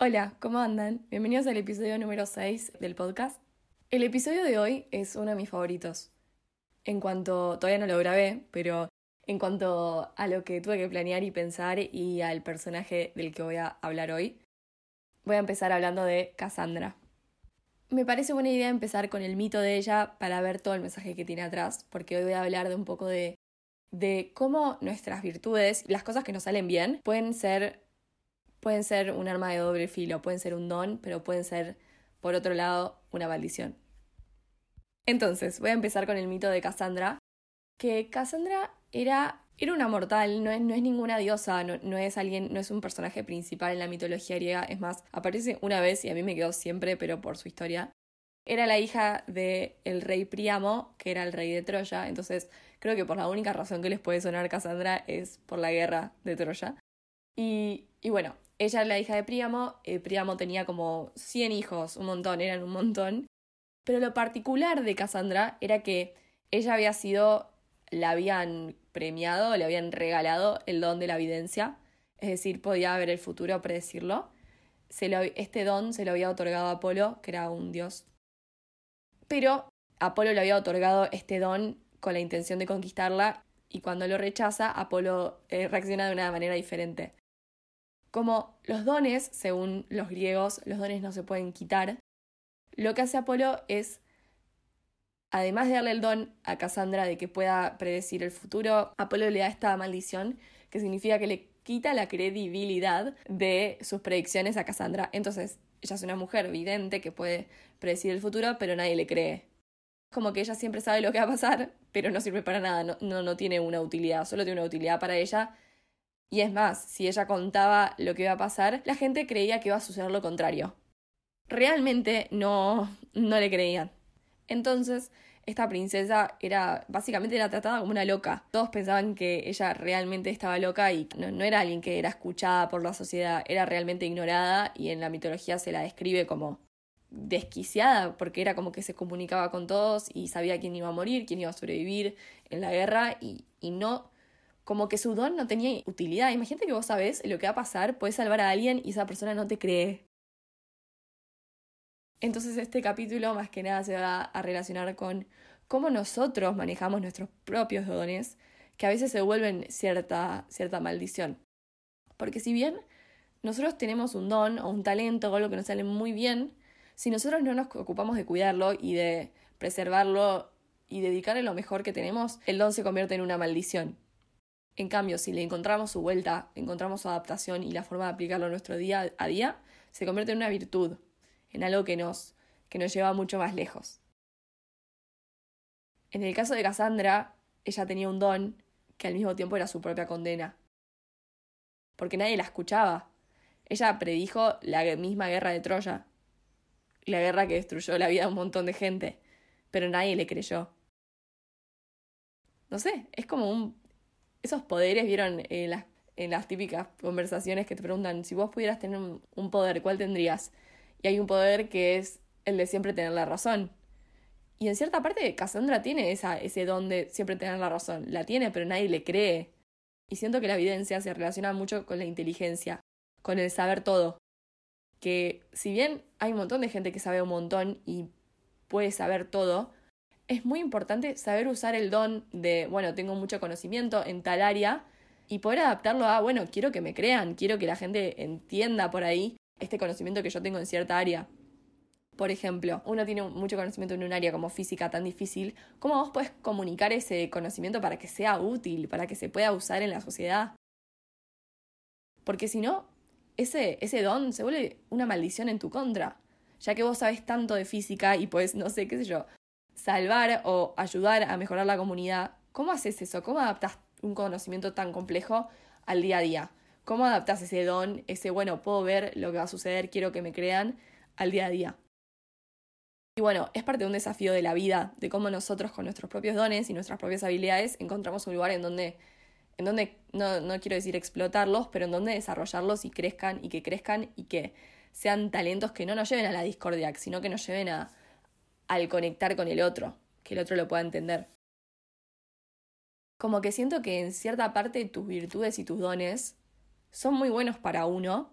Hola, ¿cómo andan? Bienvenidos al episodio número 6 del podcast. El episodio de hoy es uno de mis favoritos. En cuanto, todavía no lo grabé, pero en cuanto a lo que tuve que planear y pensar y al personaje del que voy a hablar hoy, voy a empezar hablando de Cassandra. Me parece buena idea empezar con el mito de ella para ver todo el mensaje que tiene atrás, porque hoy voy a hablar de un poco de, de cómo nuestras virtudes, las cosas que nos salen bien, pueden ser pueden ser un arma de doble filo, pueden ser un don, pero pueden ser, por otro lado, una maldición. Entonces, voy a empezar con el mito de Cassandra, que Cassandra era, era una mortal, no es, no es ninguna diosa, no, es alguien, no es un personaje principal en la mitología griega, es más, aparece una vez y a mí me quedó siempre, pero por su historia. Era la hija del el rey Príamo, que era el rey de Troya, entonces creo que por la única razón que les puede sonar Cassandra es por la guerra de Troya. Y, y bueno, ella es la hija de Príamo, eh, Príamo tenía como 100 hijos, un montón, eran un montón. Pero lo particular de Cassandra era que ella había sido, la habían premiado, le habían regalado el don de la evidencia, es decir, podía ver el futuro, predecirlo. Se este don se lo había otorgado a Apolo, que era un dios. Pero Apolo le había otorgado este don con la intención de conquistarla y cuando lo rechaza, Apolo eh, reacciona de una manera diferente. Como los dones, según los griegos, los dones no se pueden quitar, lo que hace Apolo es, además de darle el don a Cassandra de que pueda predecir el futuro, Apolo le da esta maldición que significa que le quita la credibilidad de sus predicciones a Cassandra. Entonces, ella es una mujer vidente que puede predecir el futuro, pero nadie le cree. Como que ella siempre sabe lo que va a pasar, pero no sirve para nada, no, no, no tiene una utilidad, solo tiene una utilidad para ella y es más, si ella contaba lo que iba a pasar, la gente creía que iba a suceder lo contrario. Realmente no, no le creían. Entonces, esta princesa era, básicamente era tratada como una loca. Todos pensaban que ella realmente estaba loca y no, era alguien que era escuchada por la sociedad, era realmente ignorada y en la mitología se la describe como desquiciada porque era como que se comunicaba con todos y sabía quién iba a morir, quién iba a sobrevivir en la guerra y, y no como que su don no tenía utilidad. Imagínate que vos sabés lo que va a pasar, puedes salvar a alguien y esa persona no te cree. Entonces este capítulo más que nada se va a relacionar con cómo nosotros manejamos nuestros propios dones, que a veces se vuelven cierta, cierta maldición. Porque si bien nosotros tenemos un don o un talento o algo que nos sale muy bien, si nosotros no nos ocupamos de cuidarlo y de preservarlo y dedicarle lo mejor que tenemos, el don se convierte en una maldición. En cambio, si le encontramos su vuelta, encontramos su adaptación y la forma de aplicarlo a nuestro día a día, se convierte en una virtud, en algo que nos, que nos lleva mucho más lejos. En el caso de Cassandra, ella tenía un don que al mismo tiempo era su propia condena. Porque nadie la escuchaba. Ella predijo la misma guerra de Troya, la guerra que destruyó la vida de un montón de gente, pero nadie le creyó. No sé, es como un esos poderes, vieron en las, en las típicas conversaciones que te preguntan, si vos pudieras tener un, poder, ¿cuál tendrías? Y hay un poder que es el de siempre tener la razón. Y en cierta parte Cassandra tiene esa, ese don de siempre tener la razón. La tiene, pero nadie le cree. Y siento que la evidencia se relaciona mucho con la inteligencia, con el saber todo. Que si bien hay un montón de gente que sabe un montón y puede saber todo, es muy importante saber usar el don de, bueno, tengo mucho conocimiento en tal área y poder adaptarlo a, bueno, quiero que me crean, quiero que la gente entienda por ahí este conocimiento que yo tengo en cierta área. Por ejemplo, uno tiene mucho conocimiento en un área como física tan difícil, ¿cómo vos podés comunicar ese conocimiento para que sea útil, para que se pueda usar en la sociedad? Porque si no, ese, ese don se vuelve una maldición en tu contra, ya que vos sabés tanto de física y pues, no sé, qué sé yo, salvar o ayudar a mejorar la comunidad, ¿cómo haces eso? ¿Cómo adaptas un conocimiento tan complejo al día a día? ¿Cómo adaptas ese don, ese, bueno, puedo ver lo que va a suceder, quiero que me crean, al día a día? Y bueno, es parte de un desafío de la vida, de cómo nosotros con nuestros propios dones y nuestras propias habilidades encontramos un lugar en donde, en donde no, no quiero decir explotarlos, pero en donde desarrollarlos y crezcan y que crezcan y que sean talentos que no nos lleven a la discordia, sino que nos lleven a, al conectar con el otro, que el otro lo pueda entender. Como que siento que en cierta parte tus virtudes y tus dones son muy buenos para uno,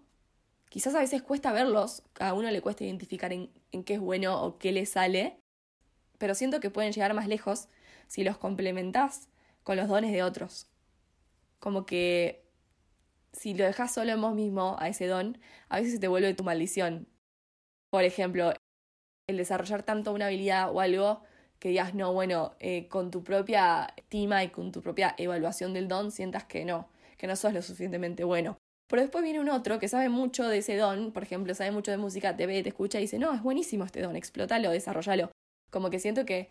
quizás a veces cuesta verlos, a uno le cuesta identificar en, qué es bueno o qué le sale, pero siento que pueden llegar más lejos si los complementás con los dones de otros. Como que si lo dejas solo en vos mismo, a ese don, a veces se te vuelve tu maldición. Por ejemplo, el desarrollar tanto una habilidad o algo que digas, no, bueno, eh, con tu propia estima y con tu propia evaluación del don, sientas que no, que no sos lo suficientemente bueno. Pero después viene un otro que sabe mucho de ese don, por ejemplo, sabe mucho de música, te ve, te escucha y dice, no, es buenísimo este don, explótalo, desarrollalo. Como que siento que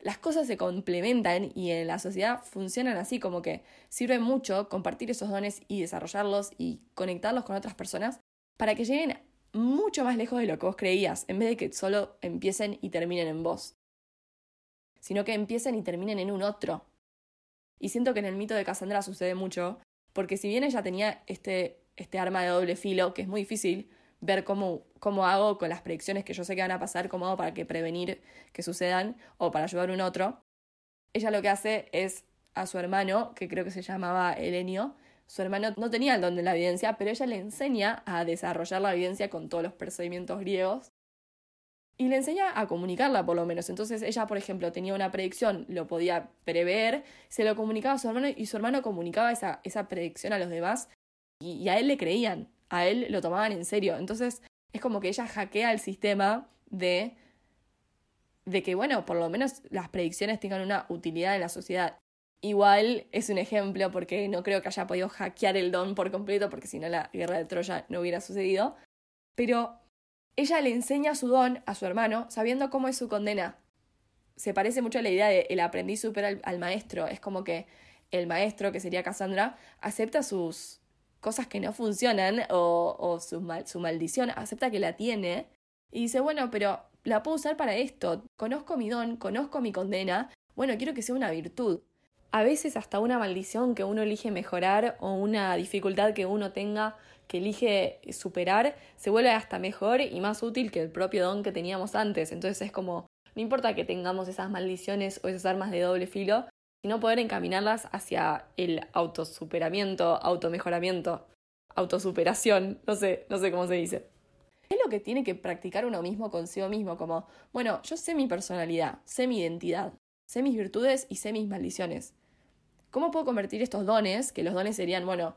las cosas se complementan y en la sociedad funcionan así, como que sirve mucho compartir esos dones y desarrollarlos y conectarlos con otras personas para que lleguen mucho más lejos de lo que vos creías, en vez de que solo empiecen y terminen en vos, sino que empiecen y terminen en un otro. Y siento que en el mito de Cassandra sucede mucho, porque si bien ella tenía este, este arma de doble filo, que es muy difícil ver cómo, cómo hago con las predicciones que yo sé que van a pasar, cómo hago para que prevenir que sucedan o para ayudar a un otro, ella lo que hace es a su hermano, que creo que se llamaba Elenio, su hermano no tenía el don de la evidencia, pero ella le enseña a desarrollar la evidencia con todos los procedimientos griegos y le enseña a comunicarla por lo menos. Entonces ella, por ejemplo, tenía una predicción, lo podía prever, se lo comunicaba a su hermano y su hermano comunicaba esa, esa predicción a los demás y, a él le creían, a él lo tomaban en serio. Entonces es como que ella hackea el sistema de, de que, bueno, por lo menos las predicciones tengan una utilidad en la sociedad. Igual es un ejemplo porque no creo que haya podido hackear el don por completo porque si no la guerra de Troya no hubiera sucedido. Pero ella le enseña su don a su hermano sabiendo cómo es su condena. Se parece mucho a la idea de el aprendiz supera al, maestro. Es como que el maestro, que sería Cassandra, acepta sus cosas que no funcionan o, o su, su maldición, acepta que la tiene y dice, bueno, pero la puedo usar para esto. Conozco mi don, conozco mi condena. Bueno, quiero que sea una virtud a veces hasta una maldición que uno elige mejorar o una dificultad que uno tenga que elige superar se vuelve hasta mejor y más útil que el propio don que teníamos antes. Entonces es como, no importa que tengamos esas maldiciones o esas armas de doble filo, sino poder encaminarlas hacia el autosuperamiento, automejoramiento, autosuperación, no sé, no sé cómo se dice. Es lo que tiene que practicar uno mismo consigo mismo, como, bueno, yo sé mi personalidad, sé mi identidad, sé mis virtudes y sé mis maldiciones. ¿Cómo puedo convertir estos dones, que los dones serían, bueno,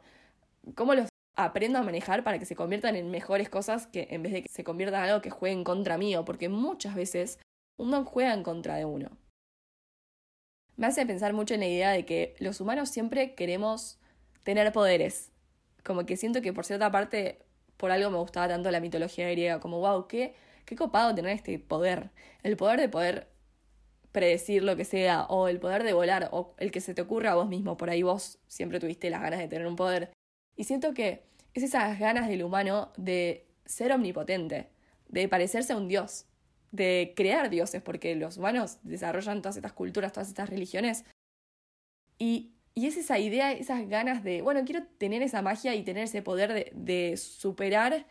cómo los aprendo a manejar para que se conviertan en mejores cosas que en vez de que se conviertan en algo que juegue en contra mío? Porque muchas veces un don juega en contra de uno. Me hace pensar mucho en la idea de que los humanos siempre queremos tener poderes. Como que siento que por cierta parte, por algo me gustaba tanto la mitología griega, como wow, qué, qué copado tener este poder. El poder de poder predecir lo que sea, o el poder de volar, o el que se te ocurra a vos mismo, por ahí vos siempre tuviste las ganas de tener un poder. Y siento que es esas ganas del humano de ser omnipotente, de parecerse a un dios, de crear dioses, porque los humanos desarrollan todas estas culturas, todas estas religiones. Y, y es esa idea, esas ganas de, bueno, quiero tener esa magia y tener ese poder de, de superar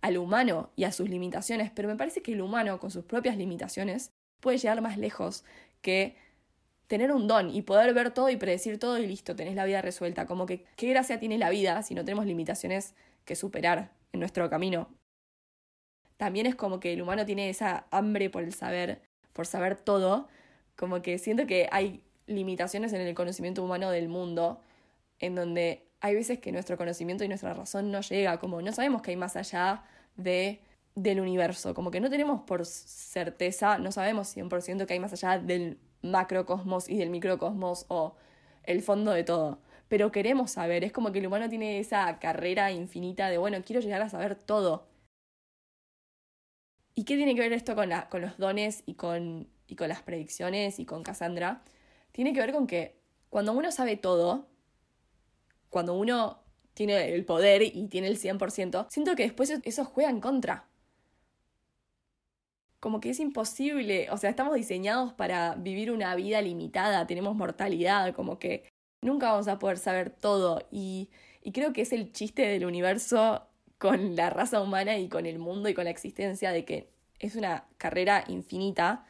al humano y a sus limitaciones, pero me parece que el humano, con sus propias limitaciones, puede llegar más lejos que tener un don y poder ver todo y predecir todo y listo, tenés la vida resuelta. Como que qué gracia tiene la vida si no tenemos limitaciones que superar en nuestro camino. También es como que el humano tiene esa hambre por el saber, por saber todo, como que siento que hay limitaciones en el conocimiento humano del mundo, en donde hay veces que nuestro conocimiento y nuestra razón no llega, como no sabemos que hay más allá de del universo, como que no tenemos por certeza, no sabemos 100% que hay más allá del macrocosmos y del microcosmos o el fondo de todo, pero queremos saber, es como que el humano tiene esa carrera infinita de, bueno, quiero llegar a saber todo. ¿Y qué tiene que ver esto con, la, con los dones y con, y con las predicciones y con Cassandra? Tiene que ver con que cuando uno sabe todo, cuando uno tiene el poder y tiene el 100%, siento que después eso juega en contra como que es imposible, o sea, estamos diseñados para vivir una vida limitada, tenemos mortalidad, como que nunca vamos a poder saber todo y, y creo que es el chiste del universo con la raza humana y con el mundo y con la existencia de que es una carrera infinita,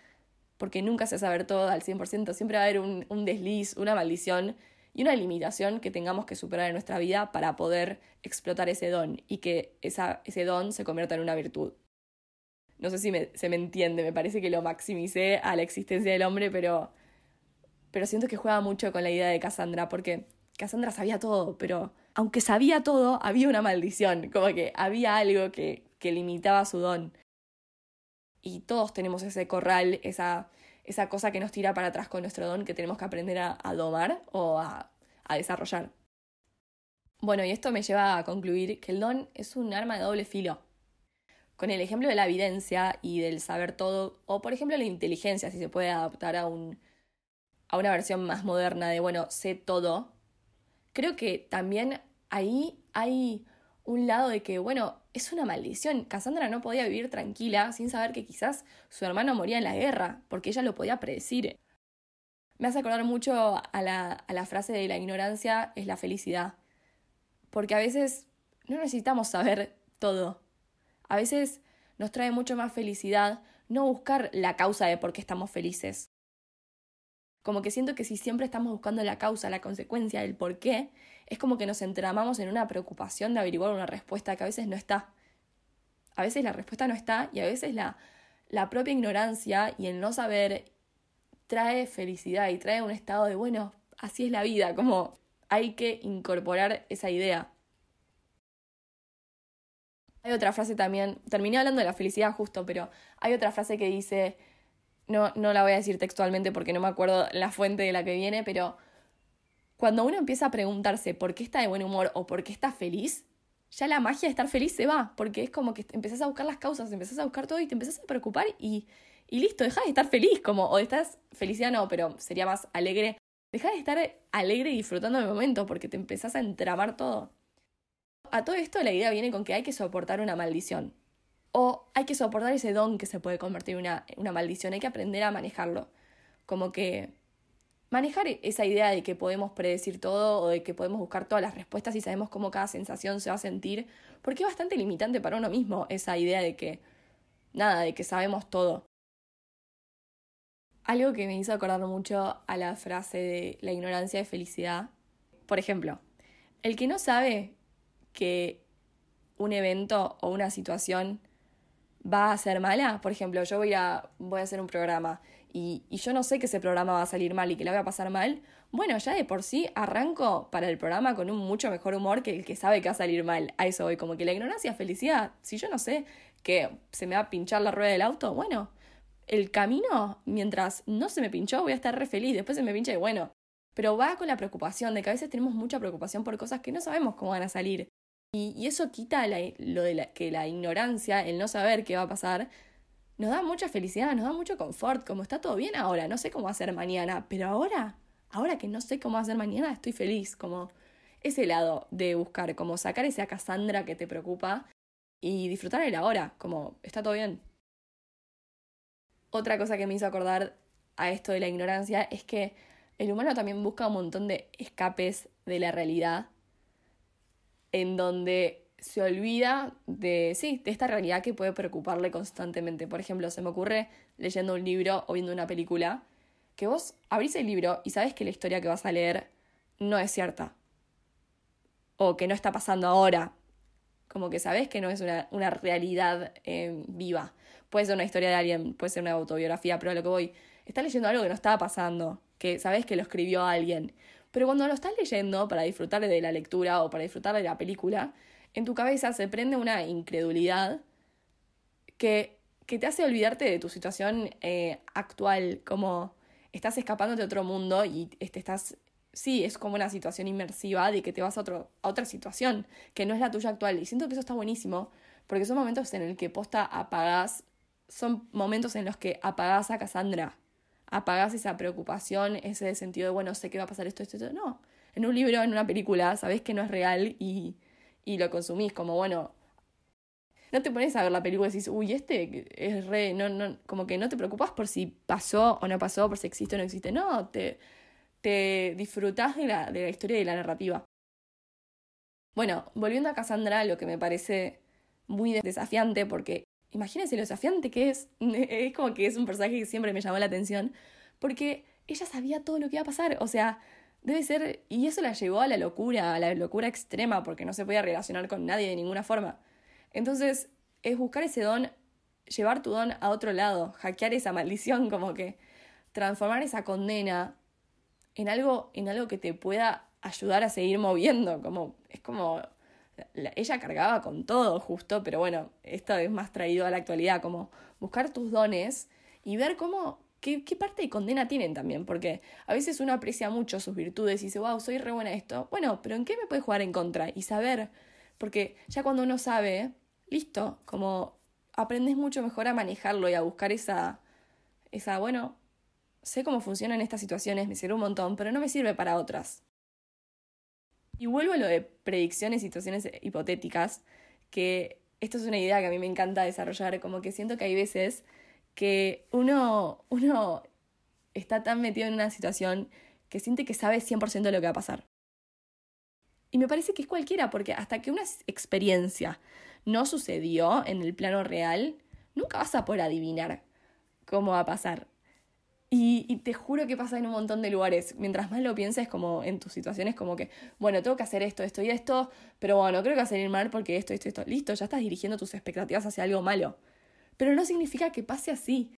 porque nunca se saber todo al 100%, siempre va a haber un, un desliz, una maldición, y una limitación que tengamos que superar en nuestra vida para poder explotar ese don y que esa, ese don se convierta en una virtud. No sé si se me entiende, me parece que lo maximicé a la existencia del hombre, pero, pero siento que juega mucho con la idea de Cassandra, porque Cassandra sabía todo, pero aunque sabía todo, había una maldición, como que había algo que, que limitaba su don. Y todos tenemos ese corral, esa, esa cosa que nos tira para atrás con nuestro don que tenemos que aprender a, domar o a, a desarrollar. Bueno, y esto me lleva a concluir que el don es un arma de doble filo. Con el ejemplo de la evidencia y del saber todo, o por ejemplo la inteligencia, si se puede adaptar a, un, a una versión más moderna de, bueno, sé todo, creo que también ahí hay un lado de que, bueno, es una maldición. Cassandra no podía vivir tranquila sin saber que quizás su hermano moría en la guerra, porque ella lo podía predecir. Me hace acordar mucho a la, a la frase de la ignorancia es la felicidad. Porque a veces no necesitamos saber todo. A veces nos trae mucho más felicidad no buscar la causa de por qué estamos felices. Como que siento que si siempre estamos buscando la causa, la consecuencia, el por qué, es como que nos entramamos en una preocupación de averiguar una respuesta que a veces no está. A veces la respuesta no está y a veces la, la propia ignorancia y el no saber trae felicidad y trae un estado de, bueno, así es la vida, como hay que incorporar esa idea. Hay otra frase también, terminé hablando de la felicidad justo, pero hay otra frase que dice, no, no la voy a decir textualmente porque no me acuerdo la fuente de la que viene, pero cuando uno empieza a preguntarse por qué está de buen humor o por qué está feliz, ya la magia de estar feliz se va, porque es como que empezás a buscar las causas, empezás a buscar todo y te empezás a preocupar y, y listo, dejas de estar feliz, como, o estás, felicidad no, pero sería más alegre, dejas de estar alegre y disfrutando del momento porque te empezás a entramar todo. A todo esto la idea viene con que hay que soportar una maldición. O hay que soportar ese don que se puede convertir en una, una maldición, hay que aprender a manejarlo. Como que manejar esa idea de que podemos predecir todo o de que podemos buscar todas las respuestas y sabemos cómo cada sensación se va a sentir, porque es bastante limitante para uno mismo esa idea de que, nada, de que sabemos todo. Algo que me hizo acordar mucho a la frase de la ignorancia de felicidad. Por ejemplo, el que no sabe que un evento o una situación va a ser mala, por ejemplo, yo voy a, voy a hacer un programa y, yo no sé que ese programa va a salir mal y que la voy a pasar mal, bueno, ya de por sí arranco para el programa con un mucho mejor humor que el que sabe que va a salir mal. A eso voy, como que la ignorancia felicidad. Si yo no sé que se me va a pinchar la rueda del auto, bueno, el camino, mientras no se me pinchó, voy a estar re feliz, después se me pincha y bueno. Pero va con la preocupación de que a veces tenemos mucha preocupación por cosas que no sabemos cómo van a salir. Y, eso quita lo de que la ignorancia, el no saber qué va a pasar, nos da mucha felicidad, nos da mucho confort, como está todo bien ahora, no sé cómo hacer mañana, pero ahora, ahora que no sé cómo hacer mañana, estoy feliz, como ese lado de buscar, como sacar esa Cassandra que te preocupa y disfrutar el ahora, como está todo bien. Otra cosa que me hizo acordar a esto de la ignorancia es que el humano también busca un montón de escapes de la realidad en donde se olvida de, sí, de esta realidad que puede preocuparle constantemente. Por ejemplo, se me ocurre leyendo un libro o viendo una película, que vos abrís el libro y sabes que la historia que vas a leer no es cierta. O que no está pasando ahora. Como que sabes que no es una, una realidad eh, viva. Puede ser una historia de alguien, puede ser una autobiografía, pero a lo que voy, estás leyendo algo que no estaba pasando, que sabes que lo escribió alguien. Pero cuando lo estás leyendo para disfrutar de la lectura o para disfrutar de la película, en tu cabeza se prende una incredulidad que, que te hace olvidarte de tu situación eh, actual, como estás escapando de otro mundo y estás, sí, es como una situación inmersiva de que te vas a, otro, a otra situación que no es la tuya actual. Y siento que eso está buenísimo, porque son momentos en el que posta apagás, son momentos en los que apagás a Cassandra, apagás esa preocupación, ese sentido de, bueno, sé que va a pasar esto, esto, esto. No, en un libro, en una película, sabés que no es real y y lo consumís como, bueno, no te pones a ver la película y decís, uy, este es re, no, no, como que no te preocupas por si pasó o no pasó, por si existe o no existe, no, te, te disfrutás de la, de la historia y de la narrativa. Bueno, volviendo a Cassandra, lo que me parece muy desafiante, porque imagínense lo desafiante que es, es como que es un personaje que siempre me llamó la atención, porque ella sabía todo lo que iba a pasar, o sea, debe ser, y eso la llevó a la locura, a la locura extrema, porque no se podía relacionar con nadie de ninguna forma. Entonces, es buscar ese don, llevar tu don a otro lado, hackear esa maldición, como que transformar esa condena en algo, en algo que te pueda ayudar a seguir moviendo, como, es como, ella cargaba con todo justo, pero bueno, esto es más traído a la actualidad, como buscar tus dones y ver cómo, qué, qué parte de condena tienen también, porque a veces uno aprecia mucho sus virtudes y dice, wow, soy re buena esto, bueno, pero ¿en qué me puede jugar en contra? Y saber, porque ya cuando uno sabe, listo, como aprendes mucho mejor a manejarlo y a buscar esa, esa, bueno, sé cómo funcionan estas situaciones, me sirve un montón, pero no me sirve para otras. Y vuelvo a lo de predicciones, situaciones hipotéticas, que esto es una idea que a mí me encanta desarrollar, como que siento que hay veces que uno, uno está tan metido en una situación que siente que sabe 100% de lo que va a pasar. Y me parece que es cualquiera, porque hasta que una experiencia no sucedió en el plano real, nunca vas a poder adivinar cómo va a pasar. Y, te juro que pasa en un montón de lugares. Mientras más lo pienses, como en tus situaciones, como que, bueno, tengo que hacer esto, esto y esto, pero bueno, creo que va a salir mal porque esto, esto, esto. Listo, ya estás dirigiendo tus expectativas hacia algo malo. Pero no significa que pase así.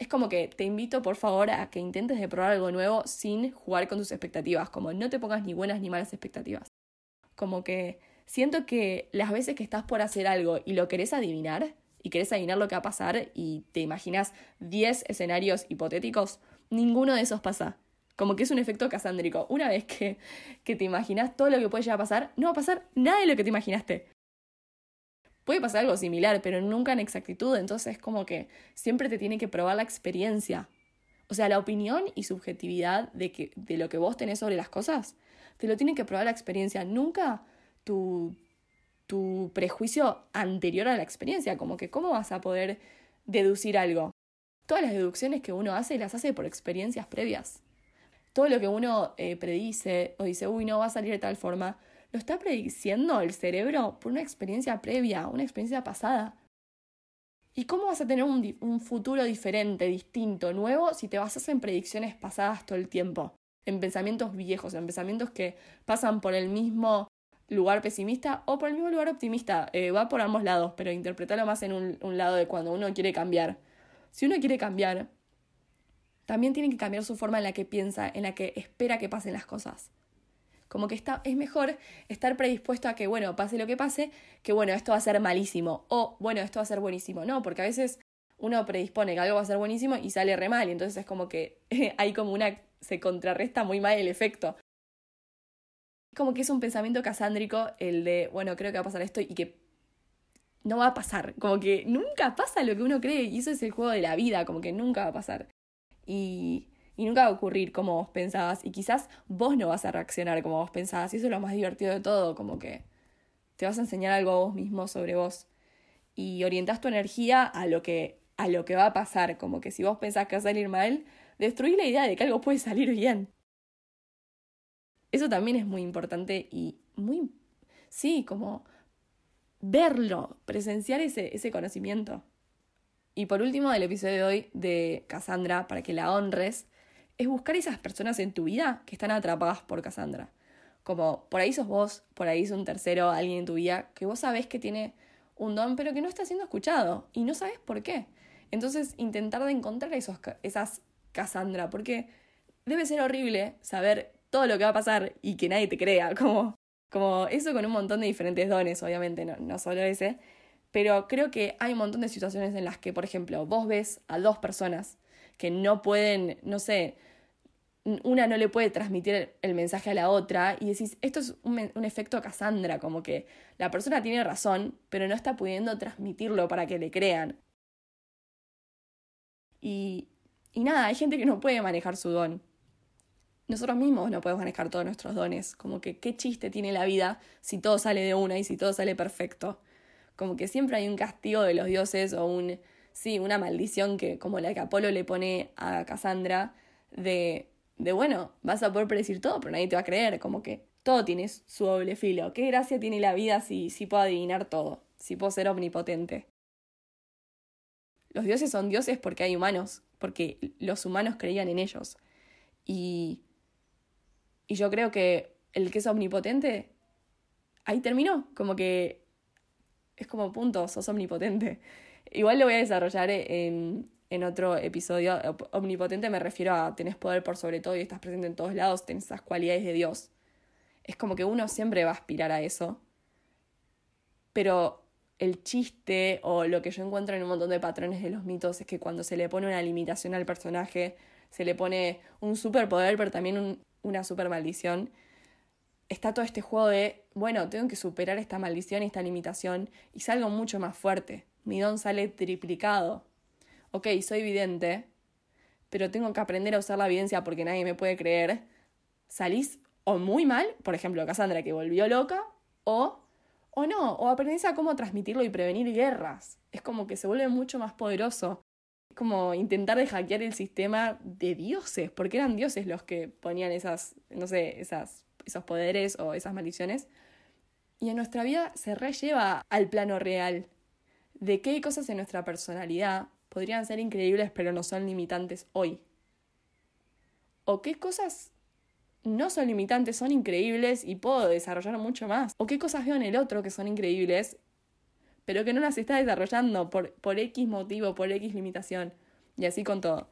Es como que te invito, por favor, a que intentes de probar algo nuevo sin jugar con tus expectativas. Como no te pongas ni buenas ni malas expectativas. Como que siento que las veces que estás por hacer algo y lo querés adivinar, y querés adivinar lo que va a pasar y te imaginas 10 escenarios hipotéticos, ninguno de esos pasa. Como que es un efecto casándrico. Una vez que, que te imaginas todo lo que puede llegar a pasar, no va a pasar nada de lo que te imaginaste. Puede pasar algo similar, pero nunca en exactitud, entonces como que siempre te tiene que probar la experiencia. O sea, la opinión y subjetividad de, que, de lo que vos tenés sobre las cosas, te lo tiene que probar la experiencia. Nunca tu, tu prejuicio anterior a la experiencia, como que cómo vas a poder deducir algo. Todas las deducciones que uno hace las hace por experiencias previas. Todo lo que uno eh, predice o dice, uy, no va a salir de tal forma, lo está prediciendo el cerebro por una experiencia previa, una experiencia pasada. ¿Y cómo vas a tener un, un futuro diferente, distinto, nuevo, si te basas en predicciones pasadas todo el tiempo? En pensamientos viejos, en pensamientos que pasan por el mismo lugar pesimista o por el mismo lugar optimista. Eh, va por ambos lados, pero interpretarlo más en un, lado de cuando uno quiere cambiar. Si uno quiere cambiar, también tiene que cambiar su forma en la que piensa, en la que espera que pasen las cosas. Como que está, es mejor estar predispuesto a que, bueno, pase lo que pase, que bueno, esto va a ser malísimo o bueno, esto va a ser buenísimo. No, porque a veces uno predispone que algo va a ser buenísimo y sale re mal, y entonces es como que hay como una, se contrarresta muy mal el efecto como que es un pensamiento casándrico el de, bueno, creo que va a pasar esto y que no va a pasar. Como que nunca pasa lo que uno cree y eso es el juego de la vida, como que nunca va a pasar. Y, y nunca va a ocurrir como vos pensabas y quizás vos no vas a reaccionar como vos pensabas y eso es lo más divertido de todo, como que te vas a enseñar algo a vos mismo sobre vos y orientás tu energía a lo que a lo que va a pasar, como que si vos pensás que va a salir mal, destruís la idea de que algo puede salir bien. Eso también es muy importante y muy, sí, como verlo, presenciar ese, ese conocimiento. Y por último, del episodio de hoy de Cassandra, para que la honres, es buscar esas personas en tu vida que están atrapadas por Cassandra. Como por ahí sos vos, por ahí es un tercero, alguien en tu vida, que vos sabés que tiene un don, pero que no está siendo escuchado y no sabes por qué. Entonces, intentar de encontrar esos, esas Cassandra, porque debe ser horrible saber todo lo que va a pasar y que nadie te crea, como, como eso con un montón de diferentes dones, obviamente, no, no solo ese, pero creo que hay un montón de situaciones en las que, por ejemplo, vos ves a dos personas que no pueden, no sé, una no le puede transmitir el mensaje a la otra y decís, esto es un, efecto Cassandra, como que la persona tiene razón, pero no está pudiendo transmitirlo para que le crean. Y, y nada, hay gente que no puede manejar su don nosotros mismos no podemos manejar todos nuestros dones. Como que qué chiste tiene la vida si todo sale de una y si todo sale perfecto. Como que siempre hay un castigo de los dioses o un, sí, una maldición que, como la que Apolo le pone a Cassandra, de, de bueno, vas a poder predecir todo, pero nadie te va a creer. Como que todo tiene su doble filo. ¿Qué gracia tiene la vida si, si puedo adivinar todo? Si puedo ser omnipotente. Los dioses son dioses porque hay humanos, porque los humanos creían en ellos. Y Y yo creo que el que es omnipotente, ahí terminó, como que es como punto, sos omnipotente. Igual lo voy a desarrollar en, en otro episodio. Omnipotente me refiero a tenés poder por sobre todo y estás presente en todos lados, tenés esas cualidades de Dios. Es como que uno siempre va a aspirar a eso. Pero el chiste o lo que yo encuentro en un montón de patrones de los mitos es que cuando se le pone una limitación al personaje, se le pone un superpoder, pero también una super maldición, está todo este juego de, bueno, tengo que superar esta maldición y esta limitación y salgo mucho más fuerte. Mi don sale triplicado. Ok, soy vidente, pero tengo que aprender a usar la evidencia porque nadie me puede creer. Salís o muy mal, por ejemplo, Cassandra que volvió loca, o o no, o aprendes a cómo transmitirlo y prevenir guerras. Es como que se vuelve mucho más poderoso. Como intentar de hackear el sistema de dioses, porque eran dioses los que ponían esas, no sé, esas, esos poderes o esas maldiciones. Y en nuestra vida se relleva al plano real de qué cosas en nuestra personalidad podrían ser increíbles pero no son limitantes hoy. O qué cosas no son limitantes, son increíbles y puedo desarrollar mucho más. O qué cosas veo en el otro que son increíbles, pero que no las está desarrollando por, por X motivo, por X limitación. Y así con todo.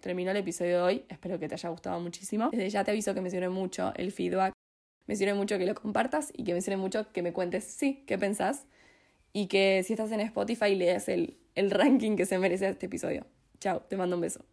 Terminó el episodio de hoy, espero que te haya gustado muchísimo. Desde ya te aviso que me sirve mucho el feedback, me sirve mucho que lo compartas y que me sirve mucho que me cuentes, sí, qué pensás. Y que si estás en Spotify lees el, el ranking que se merece este episodio. Chao, te mando un beso.